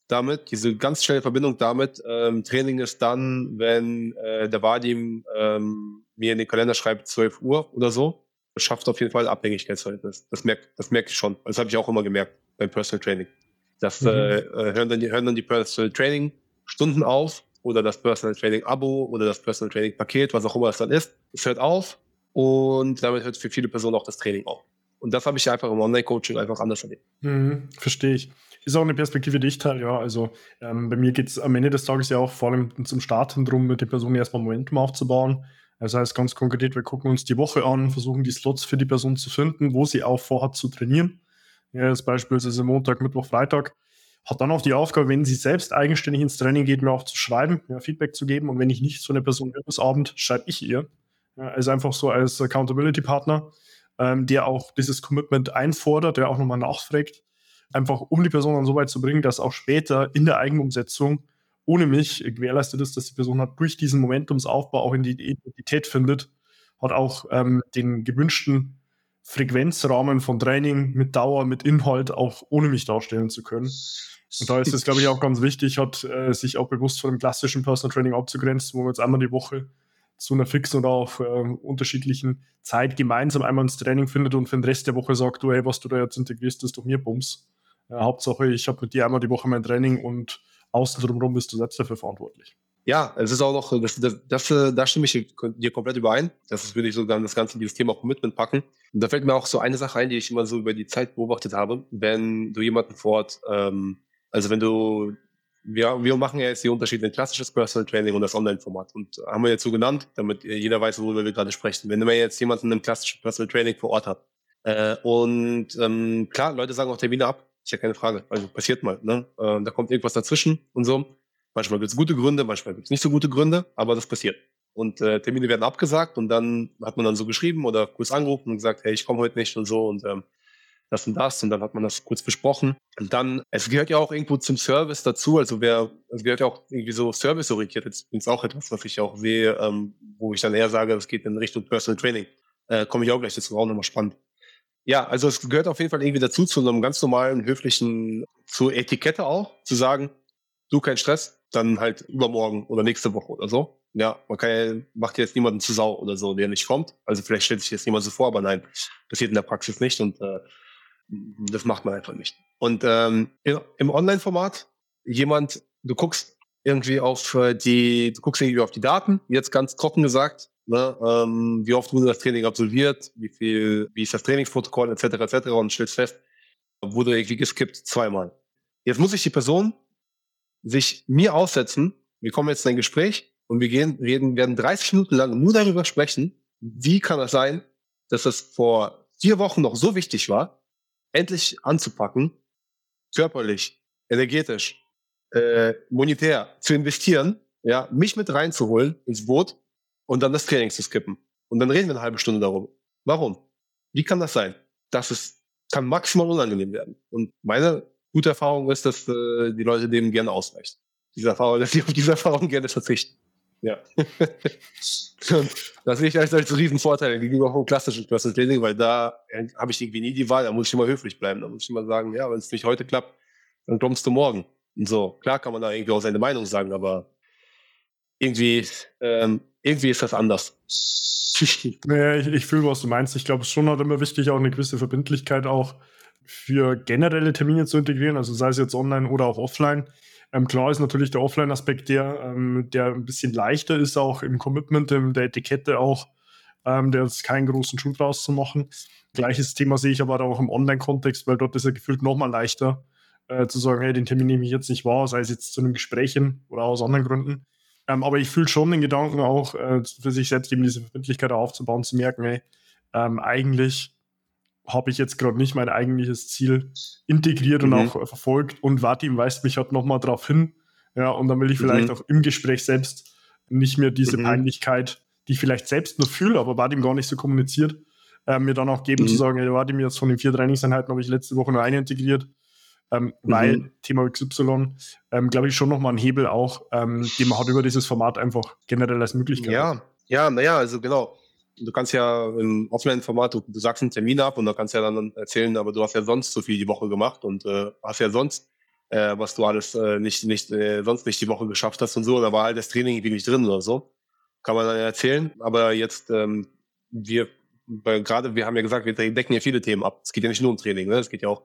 damit, diese ganz schnelle Verbindung damit. Ähm, Training ist dann, wenn äh, der Vadim ähm, mir in den Kalender schreibt 12 Uhr oder so. schafft auf jeden Fall Abhängigkeitsverhältnis. Das merke das merk ich schon. Das habe ich auch immer gemerkt beim Personal Training. Das mhm. äh, äh, hören, dann die, hören dann die Personal Training Stunden auf oder das Personal Training Abo oder das Personal Training Paket, was auch immer es dann ist. Es hört auf und damit hört für viele Personen auch das Training auf. Und das habe ich einfach im Online-Coaching einfach anders erlebt. Mhm, verstehe ich. Ist auch eine Perspektive, die ich teile, ja. Also ähm, bei mir geht es am Ende des Tages ja auch vor allem zum Start darum, mit den Personen erstmal Momentum aufzubauen. Das heißt ganz konkret, wir gucken uns die Woche an, versuchen die Slots für die Person zu finden, wo sie auch vorhat zu trainieren. Ja, das beispielsweise Montag, Mittwoch, Freitag. Hat dann auch die Aufgabe, wenn sie selbst eigenständig ins Training geht, mir auch zu schreiben, ja, Feedback zu geben. Und wenn ich nicht so eine Person höre bis Abend, schreibe ich ihr. Ja, also einfach so als Accountability-Partner, ähm, der auch dieses Commitment einfordert, der auch nochmal nachfragt. Einfach um die Person dann so weit zu bringen, dass auch später in der Eigenumsetzung ohne mich gewährleistet ist, dass die Person hat durch diesen Momentumsaufbau auch in die Identität findet, hat auch ähm, den gewünschten Frequenzrahmen von Training mit Dauer, mit Inhalt auch ohne mich darstellen zu können. Und da ist es, glaube ich, auch ganz wichtig, hat äh, sich auch bewusst von dem klassischen Personal Training abzugrenzen, wo man jetzt einmal die Woche zu einer fixen oder auch äh, unterschiedlichen Zeit gemeinsam einmal ins Training findet und für den Rest der Woche sagt, du, hey, was du da jetzt integrierst, ist doch mir Bums. Äh, Hauptsache, ich habe mit dir einmal die Woche mein Training und außen drumherum bist du selbst dafür verantwortlich. Ja, es ist auch noch, das, das, das, da stimme ich dir komplett überein. Das würde ich sogar das Ganze, dieses Thema auch Commitment packen. Und da fällt mir auch so eine Sache ein, die ich immer so über die Zeit beobachtet habe. Wenn du jemanden fort, ähm, also wenn du, wir, wir machen ja jetzt die Unterschiede klassisches Personal Training und das Online-Format. Und haben wir jetzt so genannt, damit jeder weiß, worüber wir gerade sprechen. Wenn man jetzt jemanden im klassischen Personal Training vor Ort hat. Äh, und ähm, klar, Leute sagen auch Termine ab. Ist ja keine Frage. Also passiert mal. Ne? Äh, da kommt irgendwas dazwischen und so. Manchmal gibt es gute Gründe, manchmal gibt es nicht so gute Gründe, aber das passiert. Und äh, Termine werden abgesagt und dann hat man dann so geschrieben oder kurz angerufen und gesagt, hey, ich komme heute nicht und so und ähm, das und das und dann hat man das kurz besprochen. Und dann, es gehört ja auch irgendwo zum Service dazu, also wer, es gehört ja auch irgendwie so serviceorientiert, jetzt ist auch etwas, was ich auch sehe, ähm, wo ich dann eher sage, es geht in Richtung Personal Training. Äh, Komme ich auch gleich dazu, auch nochmal spannend. Ja, also es gehört auf jeden Fall irgendwie dazu, zu einem ganz normalen, höflichen, zur Etikette auch, zu sagen, du kein Stress, dann halt übermorgen oder nächste Woche oder so. Ja, man kann ja, macht jetzt niemanden zu Sau oder so, der nicht kommt. Also vielleicht stellt sich jetzt niemand so vor, aber nein, passiert in der Praxis nicht und äh, das macht man einfach nicht. Und ähm, im Online-Format, jemand, du guckst irgendwie auf äh, die, du guckst irgendwie auf die Daten, jetzt ganz trocken gesagt, ne, ähm, wie oft wurde das Training absolviert, wie viel, wie ist das Trainingsprotokoll, etc. etc. und stellst fest, wurde irgendwie geskippt zweimal. Jetzt muss ich die Person sich mir aussetzen, wir kommen jetzt in ein Gespräch und wir gehen, reden, werden 30 Minuten lang nur darüber sprechen, wie kann es sein, dass es vor vier Wochen noch so wichtig war, endlich anzupacken, körperlich, energetisch, äh, monetär zu investieren, ja, mich mit reinzuholen ins Boot und dann das Training zu skippen. Und dann reden wir eine halbe Stunde darüber. Warum? Wie kann das sein? Das ist, kann maximal unangenehm werden. Und meine gute Erfahrung ist, dass äh, die Leute dem gerne ausreicht. Diese Erfahrung, dass sie auf diese Erfahrung gerne verzichten. Ja. das sehe ich als, als riesen Vorteil gegenüber vom klassischen Personal Training, weil da habe ich irgendwie nie die Wahl, da muss ich immer höflich bleiben. Da muss ich immer sagen, ja, wenn es nicht heute klappt, dann kommst du morgen. Und so, klar kann man da irgendwie auch seine Meinung sagen, aber irgendwie, ähm, irgendwie ist das anders. naja, ich, ich fühle, was du meinst. Ich glaube, es ist schon halt immer wichtig, auch eine gewisse Verbindlichkeit auch für generelle Termine zu integrieren, also sei es jetzt online oder auch offline. Ähm, klar ist natürlich der Offline-Aspekt der, ähm, der ein bisschen leichter ist, auch im Commitment, in der Etikette auch, ähm, der ist keinen großen Schuh draus zu machen. Gleiches Thema sehe ich aber auch im Online-Kontext, weil dort ist er gefühlt nochmal leichter äh, zu sagen, hey, den Termin nehme ich jetzt nicht wahr, sei es jetzt zu einem Gespräch hin oder aus anderen Gründen. Ähm, aber ich fühle schon den Gedanken auch, äh, für sich selbst eben diese Verbindlichkeit aufzubauen, zu merken, hey, ähm, eigentlich habe ich jetzt gerade nicht mein eigentliches Ziel integriert mhm. und auch verfolgt und Vadim weist mich halt nochmal darauf hin. Ja, und dann will ich vielleicht mhm. auch im Gespräch selbst nicht mehr diese mhm. Peinlichkeit, die ich vielleicht selbst nur fühle, aber Vadim gar nicht so kommuniziert, äh, mir dann auch geben zu mhm. sagen, hey, Vadim, jetzt von den vier Trainingseinheiten habe ich letzte Woche nur eine integriert, ähm, mhm. weil Thema XY, ähm, glaube ich, schon nochmal ein Hebel auch, ähm, den man hat über dieses Format einfach generell als Möglichkeit. Ja, ja, naja, also genau du kannst ja im Offline-Format, du, du, sagst einen Termin ab und da kannst ja dann erzählen, aber du hast ja sonst so viel die Woche gemacht und äh, hast ja sonst, äh, was du alles äh, nicht, nicht, äh, sonst nicht die Woche geschafft hast und so, da war halt das Training irgendwie nicht drin oder so. Kann man dann erzählen, aber jetzt, ähm, wir gerade, wir haben ja gesagt, wir decken ja viele Themen ab. Es geht ja nicht nur um Training, ne? Es geht ja auch,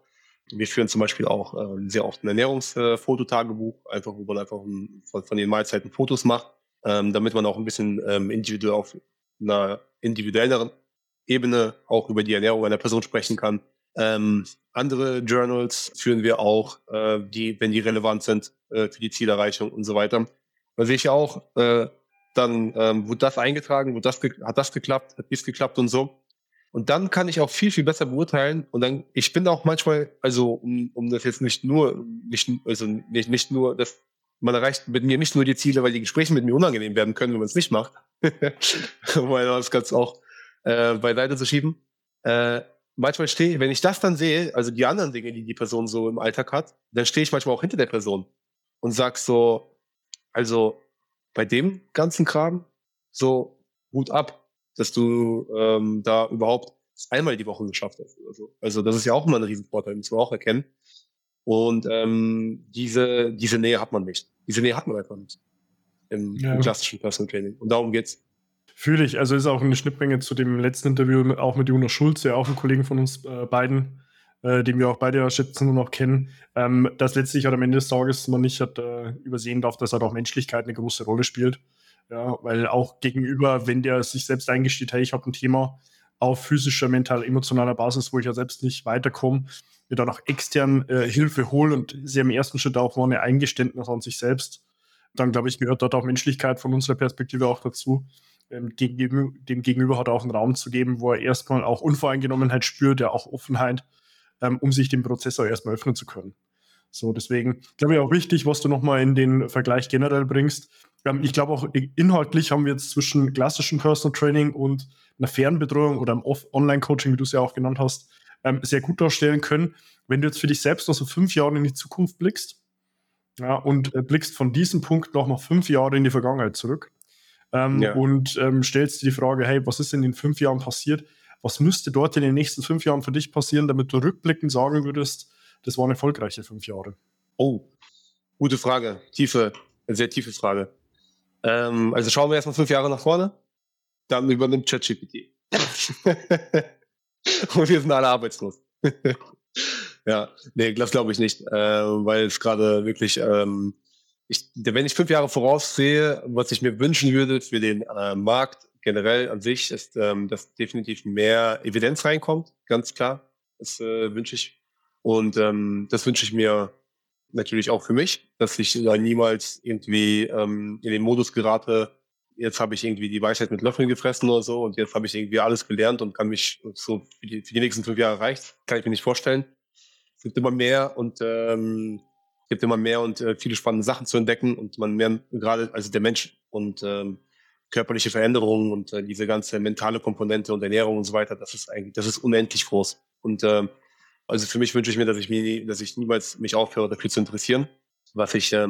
wir führen zum Beispiel auch äh, sehr oft ein Ernährungsfototagebuch, äh, einfach, wo man einfach ein, von, von, den Mahlzeiten Fotos macht, ähm, damit man auch ein bisschen ähm, individuell auf einer individuelleren Ebene auch über die Ernährung einer Person sprechen kann. Ähm, andere Journals führen wir auch, äh, die, wenn die relevant sind äh, für die Zielerreichung und so weiter. Da sehe ich auch, äh, dann ähm, wurde das eingetragen, wurde das hat das geklappt, hat dies geklappt und so. Und dann kann ich auch viel, viel besser beurteilen. Und dann, ich bin auch manchmal, also um, um das jetzt nicht nur, nicht, also nicht, nicht nur, dass man erreicht mit mir nicht nur die Ziele, weil die Gespräche mit mir unangenehm werden können, wenn man es nicht macht. weil das ganz auch äh, beiseite zu schieben. Äh, manchmal stehe wenn ich das dann sehe, also die anderen Dinge, die die Person so im Alltag hat, dann stehe ich manchmal auch hinter der Person und sag so, also bei dem ganzen Kram so Hut ab, dass du ähm, da überhaupt einmal die Woche geschafft hast. Oder so. Also das ist ja auch immer ein Riesenvorteil, muss man auch erkennen. Und ähm, diese, diese Nähe hat man nicht. Diese Nähe hat man einfach nicht im, ja. im klassischen Personal Training. Und darum geht's. Fühle ich. Also ist auch eine Schnittmenge zu dem letzten Interview auch mit Jonas Schulze, auch ein Kollegen von uns äh, beiden, äh, den wir auch beide schätzen und auch kennen, ähm, dass letztlich halt am Ende des Tages man nicht hat, äh, übersehen darf, dass halt auch Menschlichkeit eine große Rolle spielt. Ja, weil auch gegenüber, wenn der sich selbst eingesteht, hey, ich habe ein Thema auf physischer, mental, emotionaler Basis, wo ich ja selbst nicht weiterkomme, mir dann auch extern äh, Hilfe holen und sie im ersten Schritt auch mal eine Eingeständnis an sich selbst, dann glaube ich, gehört dort auch Menschlichkeit von unserer Perspektive auch dazu, ähm, dem, dem Gegenüber hat auch einen Raum zu geben, wo er erstmal auch Unvoreingenommenheit spürt, ja auch Offenheit ähm, um sich dem Prozessor erstmal öffnen zu können. So, deswegen glaube ich auch wichtig, was du nochmal in den Vergleich generell bringst. Ähm, ich glaube auch inhaltlich haben wir jetzt zwischen klassischem Personal Training und einer Fernbetreuung oder einem Online-Coaching, wie du es ja auch genannt hast, ähm, sehr gut darstellen können. Wenn du jetzt für dich selbst noch so fünf Jahre in die Zukunft blickst ja, und äh, blickst von diesem Punkt noch mal fünf Jahre in die Vergangenheit zurück ähm, ja. und ähm, stellst dir die Frage, hey, was ist in den fünf Jahren passiert? Was müsste dort in den nächsten fünf Jahren für dich passieren, damit du rückblickend sagen würdest, das waren erfolgreiche fünf Jahre? Oh, gute Frage. Tiefe, sehr tiefe Frage. Ähm, also schauen wir erstmal fünf Jahre nach vorne. Dann übernimmt ChatGPT. Und wir sind alle arbeitslos. ja, nee, das glaube ich nicht, äh, weil es gerade wirklich, ähm, ich, wenn ich fünf Jahre voraussehe, was ich mir wünschen würde für den äh, Markt, generell an sich ist, ähm, dass definitiv mehr Evidenz reinkommt, ganz klar. Das äh, wünsche ich. Und ähm, das wünsche ich mir natürlich auch für mich, dass ich da niemals irgendwie ähm, in den Modus gerate, jetzt habe ich irgendwie die Weisheit mit Löffeln gefressen oder so und jetzt habe ich irgendwie alles gelernt und kann mich so für die, für die nächsten fünf Jahre reicht. Kann ich mir nicht vorstellen. Es gibt immer mehr und ähm, es gibt immer mehr und äh, viele spannende Sachen zu entdecken und man mehr, gerade also der Mensch und ähm, körperliche Veränderungen und äh, diese ganze mentale Komponente und Ernährung und so weiter, das ist eigentlich, das ist unendlich groß. Und äh, also für mich wünsche ich mir, dass ich mir, dass ich niemals mich aufhöre, dafür zu interessieren, was ich äh,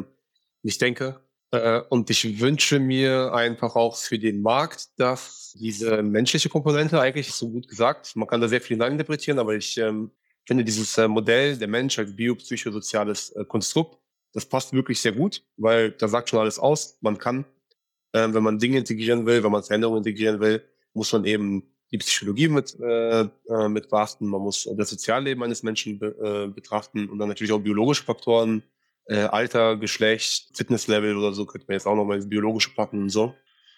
nicht denke. Äh, und ich wünsche mir einfach auch für den Markt, dass diese menschliche Komponente eigentlich so gut gesagt, man kann da sehr viel hineininterpretieren, aber ich ähm, finde dieses äh, Modell der Mensch als biopsychosoziales äh, Konstrukt, das passt wirklich sehr gut, weil da sagt schon alles aus. Man kann ähm, wenn man Dinge integrieren will, wenn man Veränderungen integrieren will, muss man eben die Psychologie mit, äh, äh, mit beachten, man muss das Sozialleben eines Menschen be, äh, betrachten und dann natürlich auch biologische Faktoren, äh, Alter, Geschlecht, Fitnesslevel oder so, könnte man jetzt auch nochmal Biologische packen und so,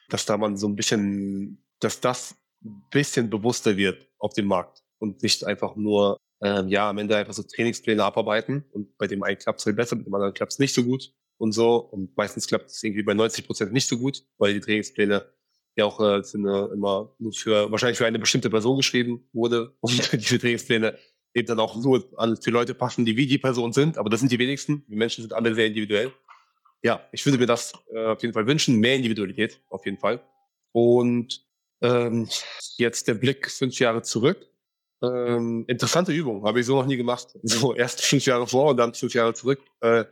dass da man so ein bisschen, dass das ein bisschen bewusster wird auf dem Markt und nicht einfach nur, ähm, ja, am Ende einfach so Trainingspläne abarbeiten und bei dem einen klappt es halt besser, bei dem anderen klappt es nicht so gut und so. Und meistens klappt es irgendwie bei 90 Prozent nicht so gut, weil die Trainingspläne ja auch äh, sind, äh, immer nur für, wahrscheinlich für eine bestimmte Person geschrieben wurde. Und diese Trainingspläne eben dann auch nur an, für Leute passen, die wie die Person sind. Aber das sind die wenigsten. Die Menschen sind alle sehr individuell. Ja, ich würde mir das äh, auf jeden Fall wünschen. Mehr Individualität, auf jeden Fall. Und ähm, jetzt der Blick fünf Jahre zurück. Ähm, interessante Übung, habe ich so noch nie gemacht. So erst fünf Jahre vor und dann fünf Jahre zurück. Äh,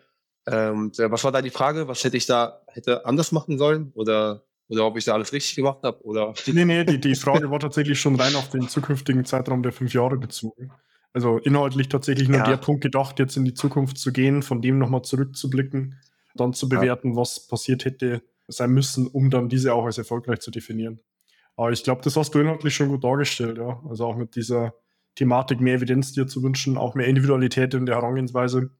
ähm, was war da die Frage? Was hätte ich da hätte anders machen sollen? Oder, oder ob ich da alles richtig gemacht habe? Oder? Nee, nee, die, die Frage war tatsächlich schon rein auf den zukünftigen Zeitraum der fünf Jahre bezogen. Also inhaltlich tatsächlich nur ja. der Punkt gedacht, jetzt in die Zukunft zu gehen, von dem nochmal zurückzublicken, dann zu bewerten, ja. was passiert hätte sein müssen, um dann diese auch als erfolgreich zu definieren. Aber ich glaube, das hast du inhaltlich schon gut dargestellt, ja. Also auch mit dieser Thematik mehr Evidenz dir zu wünschen, auch mehr Individualität in der Herangehensweise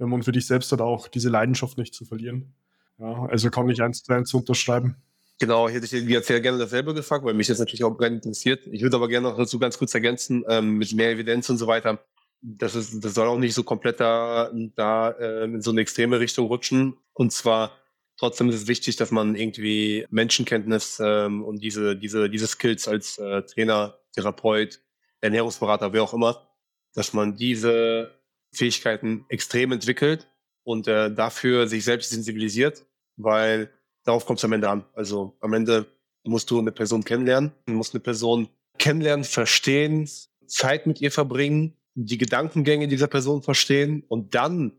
ähm, und für dich selbst halt auch diese Leidenschaft nicht zu verlieren. Ja, also kann ich eins zu eins unterschreiben. Genau, ich hätte jetzt sehr gerne dasselbe gefragt, weil mich das natürlich auch brennend interessiert. Ich würde aber gerne noch dazu ganz kurz ergänzen, ähm, mit mehr Evidenz und so weiter. Das, ist, das soll auch nicht so komplett da, da äh, in so eine extreme Richtung rutschen. Und zwar trotzdem ist es wichtig, dass man irgendwie Menschenkenntnis ähm, und diese, diese, diese Skills als äh, Trainer, Therapeut, Ernährungsberater, wer auch immer, dass man diese Fähigkeiten extrem entwickelt und äh, dafür sich selbst sensibilisiert, weil darauf kommt es am Ende an. Also am Ende musst du eine Person kennenlernen, du musst eine Person kennenlernen, verstehen, Zeit mit ihr verbringen, die Gedankengänge dieser Person verstehen und dann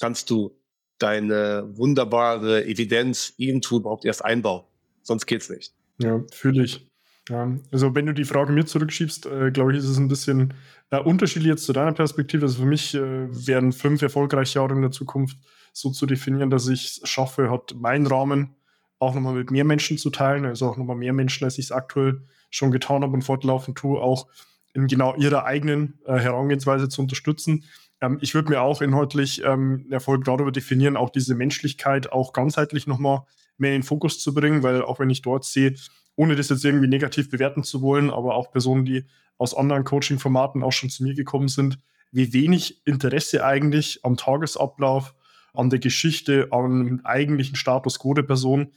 kannst du deine wunderbare Evidenz irgendwo überhaupt erst einbauen. Sonst geht's nicht. Ja, fühle ich. Ja, also wenn du die Frage mir zurückschiebst, äh, glaube ich, ist es ein bisschen äh, unterschiedlich jetzt zu deiner Perspektive. Also für mich äh, wären fünf erfolgreiche Jahre in der Zukunft so zu definieren, dass ich es schaffe, hat meinen Rahmen auch nochmal mit mehr Menschen zu teilen, also auch nochmal mehr Menschen, als ich es aktuell schon getan habe und fortlaufend tue, auch in genau ihrer eigenen äh, Herangehensweise zu unterstützen. Ähm, ich würde mir auch inhaltlich ähm, Erfolg darüber definieren, auch diese Menschlichkeit auch ganzheitlich nochmal mehr in den Fokus zu bringen, weil auch wenn ich dort sehe, ohne das jetzt irgendwie negativ bewerten zu wollen, aber auch Personen, die aus anderen Coaching-Formaten auch schon zu mir gekommen sind, wie wenig Interesse eigentlich am Tagesablauf, an der Geschichte, am eigentlichen Status quo der Person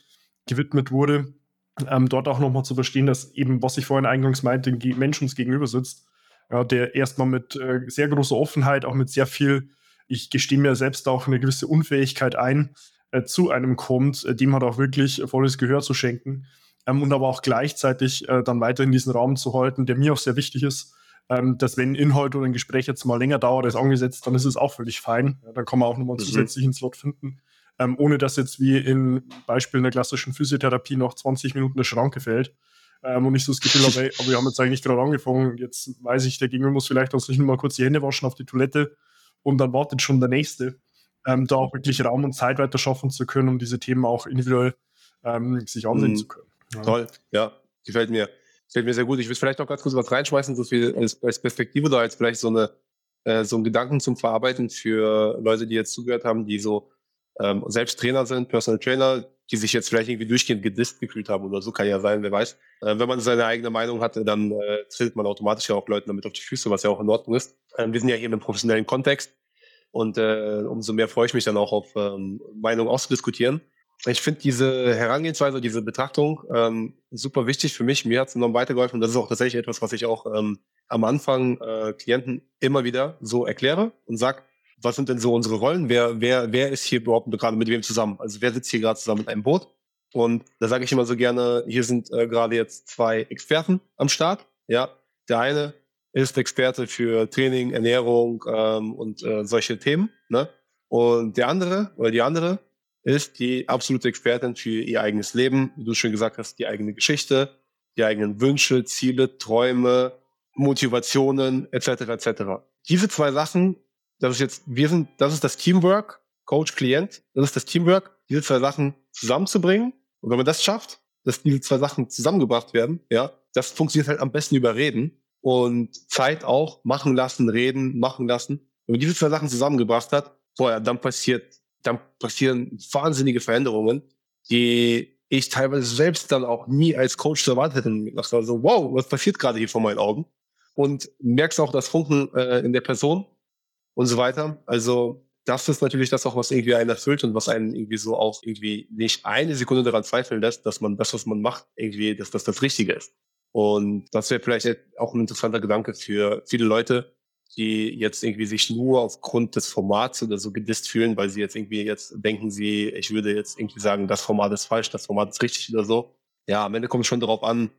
gewidmet wurde. Ähm, dort auch nochmal zu verstehen, dass eben, was ich vorhin eingangs meinte, ein Mensch uns gegenüber sitzt, ja, der erstmal mit äh, sehr großer Offenheit, auch mit sehr viel, ich gestehe mir selbst auch eine gewisse Unfähigkeit ein, äh, zu einem kommt, äh, dem hat auch wirklich volles Gehör zu schenken ähm, und aber auch gleichzeitig äh, dann weiterhin diesen Raum zu halten, der mir auch sehr wichtig ist, ähm, dass wenn Inhalt oder ein Gespräch jetzt mal länger dauert als angesetzt, dann ist es auch völlig fein. Ja, dann kann man auch nochmal einen mhm. zusätzlichen Slot finden, ähm, ohne dass jetzt wie in Beispielen der klassischen Physiotherapie noch 20 Minuten eine Schranke fällt. Ähm, und ich so das Gefühl habe, ey, aber wir haben jetzt eigentlich gerade angefangen, jetzt weiß ich, der Gegenüber muss vielleicht auch sich nur mal kurz die Hände waschen auf die Toilette und dann wartet schon der Nächste. Ähm, da auch wirklich Raum und Zeit weiter schaffen zu können, um diese Themen auch individuell ähm, sich ansehen mhm. zu können. Ja. Toll, ja, gefällt mir. Gefällt mir sehr gut. Ich will vielleicht noch ganz kurz was reinschmeißen, so viel als, als Perspektive oder als vielleicht so eine äh, so ein Gedanken zum Verarbeiten für Leute, die jetzt zugehört haben, die so ähm, selbst Trainer sind, Personal Trainer, die sich jetzt vielleicht irgendwie durchgehend gedisst gefühlt haben oder so, kann ja sein, wer weiß. Äh, wenn man seine eigene Meinung hatte, dann äh, tritt man automatisch ja auch Leuten damit auf die Füße, was ja auch in Ordnung ist. Ähm, wir sind ja hier im professionellen Kontext und äh, umso mehr freue ich mich dann auch auf ähm, Meinung auszudiskutieren. Ich finde diese Herangehensweise, diese Betrachtung ähm, super wichtig für mich. Mir hat es enorm weitergeholfen. Und das ist auch tatsächlich etwas, was ich auch ähm, am Anfang äh, Klienten immer wieder so erkläre und sag, was sind denn so unsere Rollen? Wer, wer, wer ist hier überhaupt gerade mit wem zusammen? Also wer sitzt hier gerade zusammen mit einem Boot? Und da sage ich immer so gerne, hier sind äh, gerade jetzt zwei Experten am Start. Ja, der eine ist Experte für Training, Ernährung ähm, und äh, solche Themen. Ne? Und der andere oder die andere ist die absolute Expertin für ihr eigenes Leben, wie du schon gesagt hast, die eigene Geschichte, die eigenen Wünsche, Ziele, Träume, Motivationen etc. etc. Diese zwei Sachen, das ist jetzt, wir sind, das ist das Teamwork, Coach, Klient, das ist das Teamwork, diese zwei Sachen zusammenzubringen. Und wenn man das schafft, dass diese zwei Sachen zusammengebracht werden, ja, das funktioniert halt am besten über Reden und Zeit auch machen lassen, reden, machen lassen. Wenn man diese zwei Sachen zusammengebracht hat, vorher, dann passiert dann passieren wahnsinnige Veränderungen, die ich teilweise selbst dann auch nie als Coach erwartet hätte. Ich dachte so, wow, was passiert gerade hier vor meinen Augen? Und merkst auch das Funken äh, in der Person und so weiter. Also das ist natürlich das auch, was irgendwie einen erfüllt und was einen irgendwie so auch irgendwie nicht eine Sekunde daran zweifeln lässt, dass man das, was man macht, irgendwie, dass das das Richtige ist. Und das wäre vielleicht auch ein interessanter Gedanke für viele Leute, die jetzt irgendwie sich nur aufgrund des Formats oder so gedisst fühlen, weil sie jetzt irgendwie jetzt denken sie, ich würde jetzt irgendwie sagen, das Format ist falsch, das Format ist richtig oder so. Ja, am Ende kommt es schon darauf an,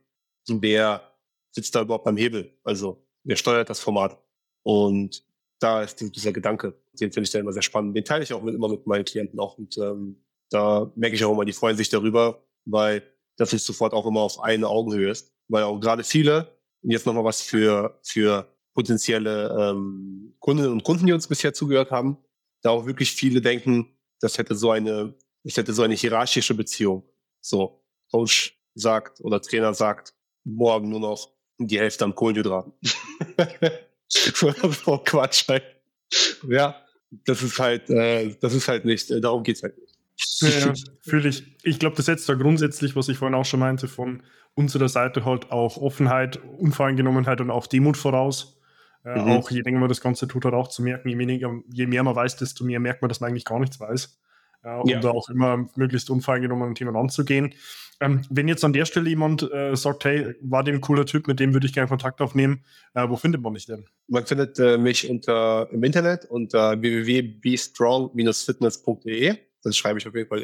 wer sitzt da überhaupt beim Hebel, also wer steuert das Format. Und da ist dieser Gedanke, den finde ich da immer sehr spannend. Den teile ich auch mit, immer mit meinen Klienten auch. Und ähm, da merke ich auch immer, die freuen sich darüber, weil das nicht sofort auch immer auf eine Augenhöhe ist. Weil auch gerade viele, und jetzt nochmal was für, für potenzielle ähm, Kundinnen und Kunden, die uns bisher zugehört haben, da auch wirklich viele denken, das hätte so eine, ich hätte so eine hierarchische Beziehung. So, Coach sagt oder Trainer sagt, morgen nur noch die Hälfte an Kohlenhydraten. oh Quatsch. Halt. Ja, das ist halt, äh, das ist halt nicht, äh, darum geht's halt nicht. Ja, fühle ich. Ich glaube, das setzt da grundsätzlich, was ich vorhin auch schon meinte, von unserer Seite halt auch Offenheit, Unvoreingenommenheit und auch Demut voraus. Äh, mhm. Auch je länger man das Ganze tut, halt auch zu merken, je, weniger, je mehr man weiß, desto mehr merkt man, dass man eigentlich gar nichts weiß. Und ja. auch immer möglichst unvoreingenommen an Themen anzugehen. Ähm, wenn jetzt an der Stelle jemand äh, sagt, hey, war dem ein cooler Typ, mit dem würde ich gerne Kontakt aufnehmen, äh, wo findet man mich denn? Man findet äh, mich unter im Internet unter www.bestrong-fitness.de. Das schreibe ich auf jeden Fall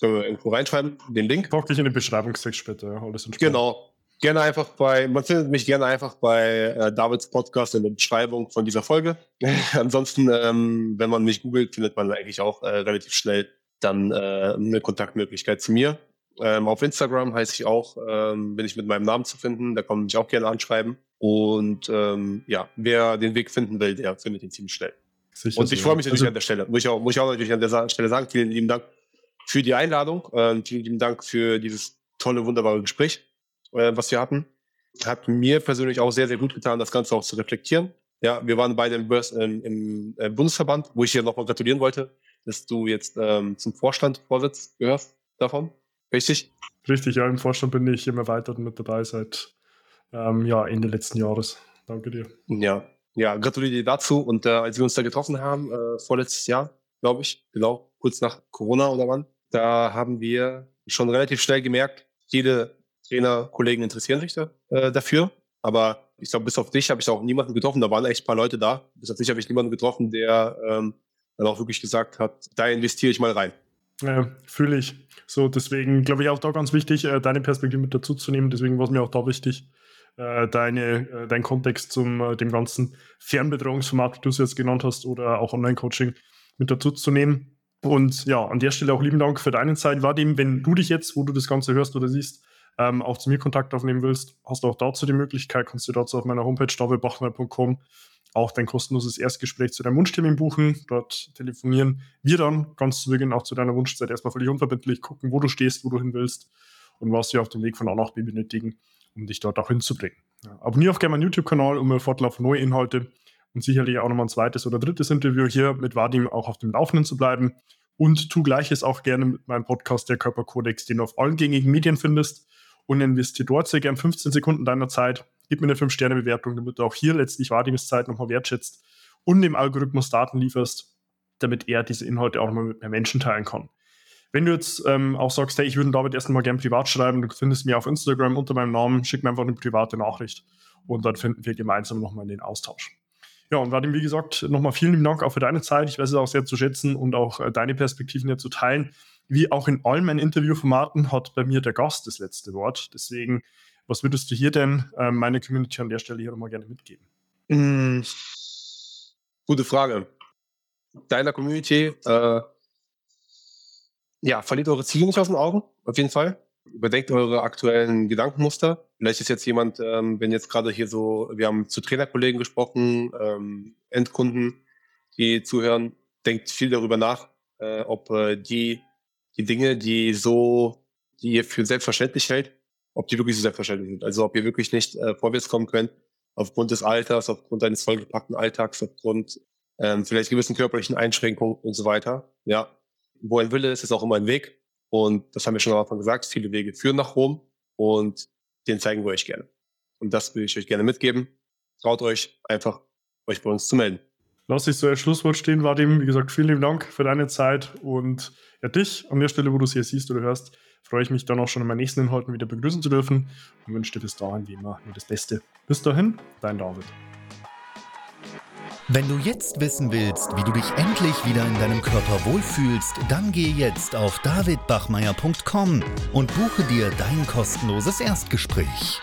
irgendwo reinschreiben, den Link. Pack dich in den Beschreibungstext später. Genau. Gerne einfach bei, man findet mich gerne einfach bei äh, Davids Podcast in der Beschreibung von dieser Folge. Ansonsten, ähm, wenn man mich googelt, findet man eigentlich auch äh, relativ schnell dann äh, eine Kontaktmöglichkeit zu mir. Ähm, auf Instagram heiße ich auch, ähm, bin ich mit meinem Namen zu finden, da kann man mich auch gerne anschreiben. Und ähm, ja, wer den Weg finden will, der findet ihn ziemlich schnell. Sicher und ich freue mich natürlich also, an der Stelle. Muss ich, auch, muss ich auch natürlich an der Stelle sagen, vielen lieben Dank für die Einladung. Äh, vielen lieben Dank für dieses tolle, wunderbare Gespräch, äh, was wir hatten. Hat mir persönlich auch sehr, sehr gut getan, das Ganze auch zu reflektieren. Ja, wir waren beide im, im, im äh, Bundesverband, wo ich dir nochmal gratulieren wollte, dass du jetzt ähm, zum Vorstand Vorsitz gehörst davon. Richtig? Richtig, ja, im Vorstand bin ich immer weiter mit dabei seit ähm, ja, Ende letzten Jahres. Danke dir. Ja, ja, gratuliere dir dazu. Und äh, als wir uns da getroffen haben, äh, vorletztes Jahr, glaube ich, genau, kurz nach Corona oder wann, da haben wir schon relativ schnell gemerkt, jede Trainer, Kollegen interessieren sich da, äh, dafür. Aber ich glaube, bis auf dich habe ich auch niemanden getroffen. Da waren echt ein paar Leute da. Bis auf dich habe ich niemanden getroffen, der ähm, dann auch wirklich gesagt hat, da investiere ich mal rein. Ja, fühle ich. So, deswegen glaube ich auch da ganz wichtig, äh, deine Perspektive mit dazu zu nehmen. Deswegen war es mir auch da wichtig, äh, deine, äh, dein Kontext zum dem ganzen Fernbetreuungsformat, wie du es jetzt genannt hast, oder auch Online-Coaching mit dazu zu nehmen. Und ja, an der Stelle auch lieben Dank für deine Zeit. Vadim, wenn du dich jetzt, wo du das Ganze hörst oder siehst, ähm, auch zu mir Kontakt aufnehmen willst, hast du auch dazu die Möglichkeit, kannst du dazu auf meiner Homepage davidbachner.com auch dein kostenloses Erstgespräch zu deinem Wunschtermin buchen. Dort telefonieren wir dann ganz zu Beginn auch zu deiner Wunschzeit erstmal völlig unverbindlich, gucken, wo du stehst, wo du hin willst und was wir auf dem Weg von A nach B benötigen, um dich dort auch hinzubringen. Ja, abonniere auch gerne meinen YouTube-Kanal, um mir Fortlauf neue Inhalte und sicherlich auch nochmal ein zweites oder drittes Interview hier mit Vadim auch auf dem Laufenden zu bleiben. Und tu gleiches auch gerne mit meinem Podcast, der Körperkodex, den du auf allen gängigen Medien findest. Und investiere dort sehr gern 15 Sekunden deiner Zeit gib mir eine 5-Sterne-Bewertung, damit du auch hier letztlich Vadims Zeit nochmal wertschätzt und dem Algorithmus Daten lieferst, damit er diese Inhalte auch nochmal mit mehr Menschen teilen kann. Wenn du jetzt ähm, auch sagst, hey, ich würde David erst mal gerne privat schreiben, du findest mich auf Instagram unter meinem Namen, schick mir einfach eine private Nachricht und dann finden wir gemeinsam nochmal den Austausch. Ja, und Vadim, wie gesagt, nochmal vielen Dank auch für deine Zeit. Ich weiß es auch sehr zu schätzen und auch äh, deine Perspektiven hier zu teilen. Wie auch in all meinen Interviewformaten hat bei mir der Gast das letzte Wort. Deswegen was würdest du hier denn äh, meine Community an der Stelle hier nochmal gerne mitgeben? Mm, gute Frage. Deiner Community, äh, ja, verliert eure Ziele nicht aus den Augen, auf jeden Fall. Überdenkt eure aktuellen Gedankenmuster. Vielleicht ist jetzt jemand, ähm, wenn jetzt gerade hier so, wir haben zu Trainerkollegen gesprochen, ähm, Endkunden, die zuhören, denkt viel darüber nach, äh, ob äh, die, die Dinge, die so, die ihr für selbstverständlich hält, ob die wirklich so selbstverständlich sind. Also ob ihr wirklich nicht äh, vorwärts kommen könnt, aufgrund des Alters, aufgrund eines vollgepackten Alltags, aufgrund ähm, vielleicht gewissen körperlichen Einschränkungen und so weiter. Ja, wo ein Wille ist, ist auch immer ein Weg. Und das haben wir schon am Anfang gesagt, viele Wege führen nach Rom und den zeigen wir euch gerne. Und das will ich euch gerne mitgeben. Traut euch einfach, euch bei uns zu melden. Lass dich so als Schlusswort stehen, Vadim. Wie gesagt, vielen lieben Dank für deine Zeit und ja, dich an der Stelle, wo du es hier siehst oder hörst, freue ich mich dann auch schon in meinen nächsten Inhalten wieder begrüßen zu dürfen und wünsche dir bis dahin wie immer nur das Beste. Bis dahin, dein David. Wenn du jetzt wissen willst, wie du dich endlich wieder in deinem Körper wohlfühlst, dann geh jetzt auf davidbachmeier.com und buche dir dein kostenloses Erstgespräch.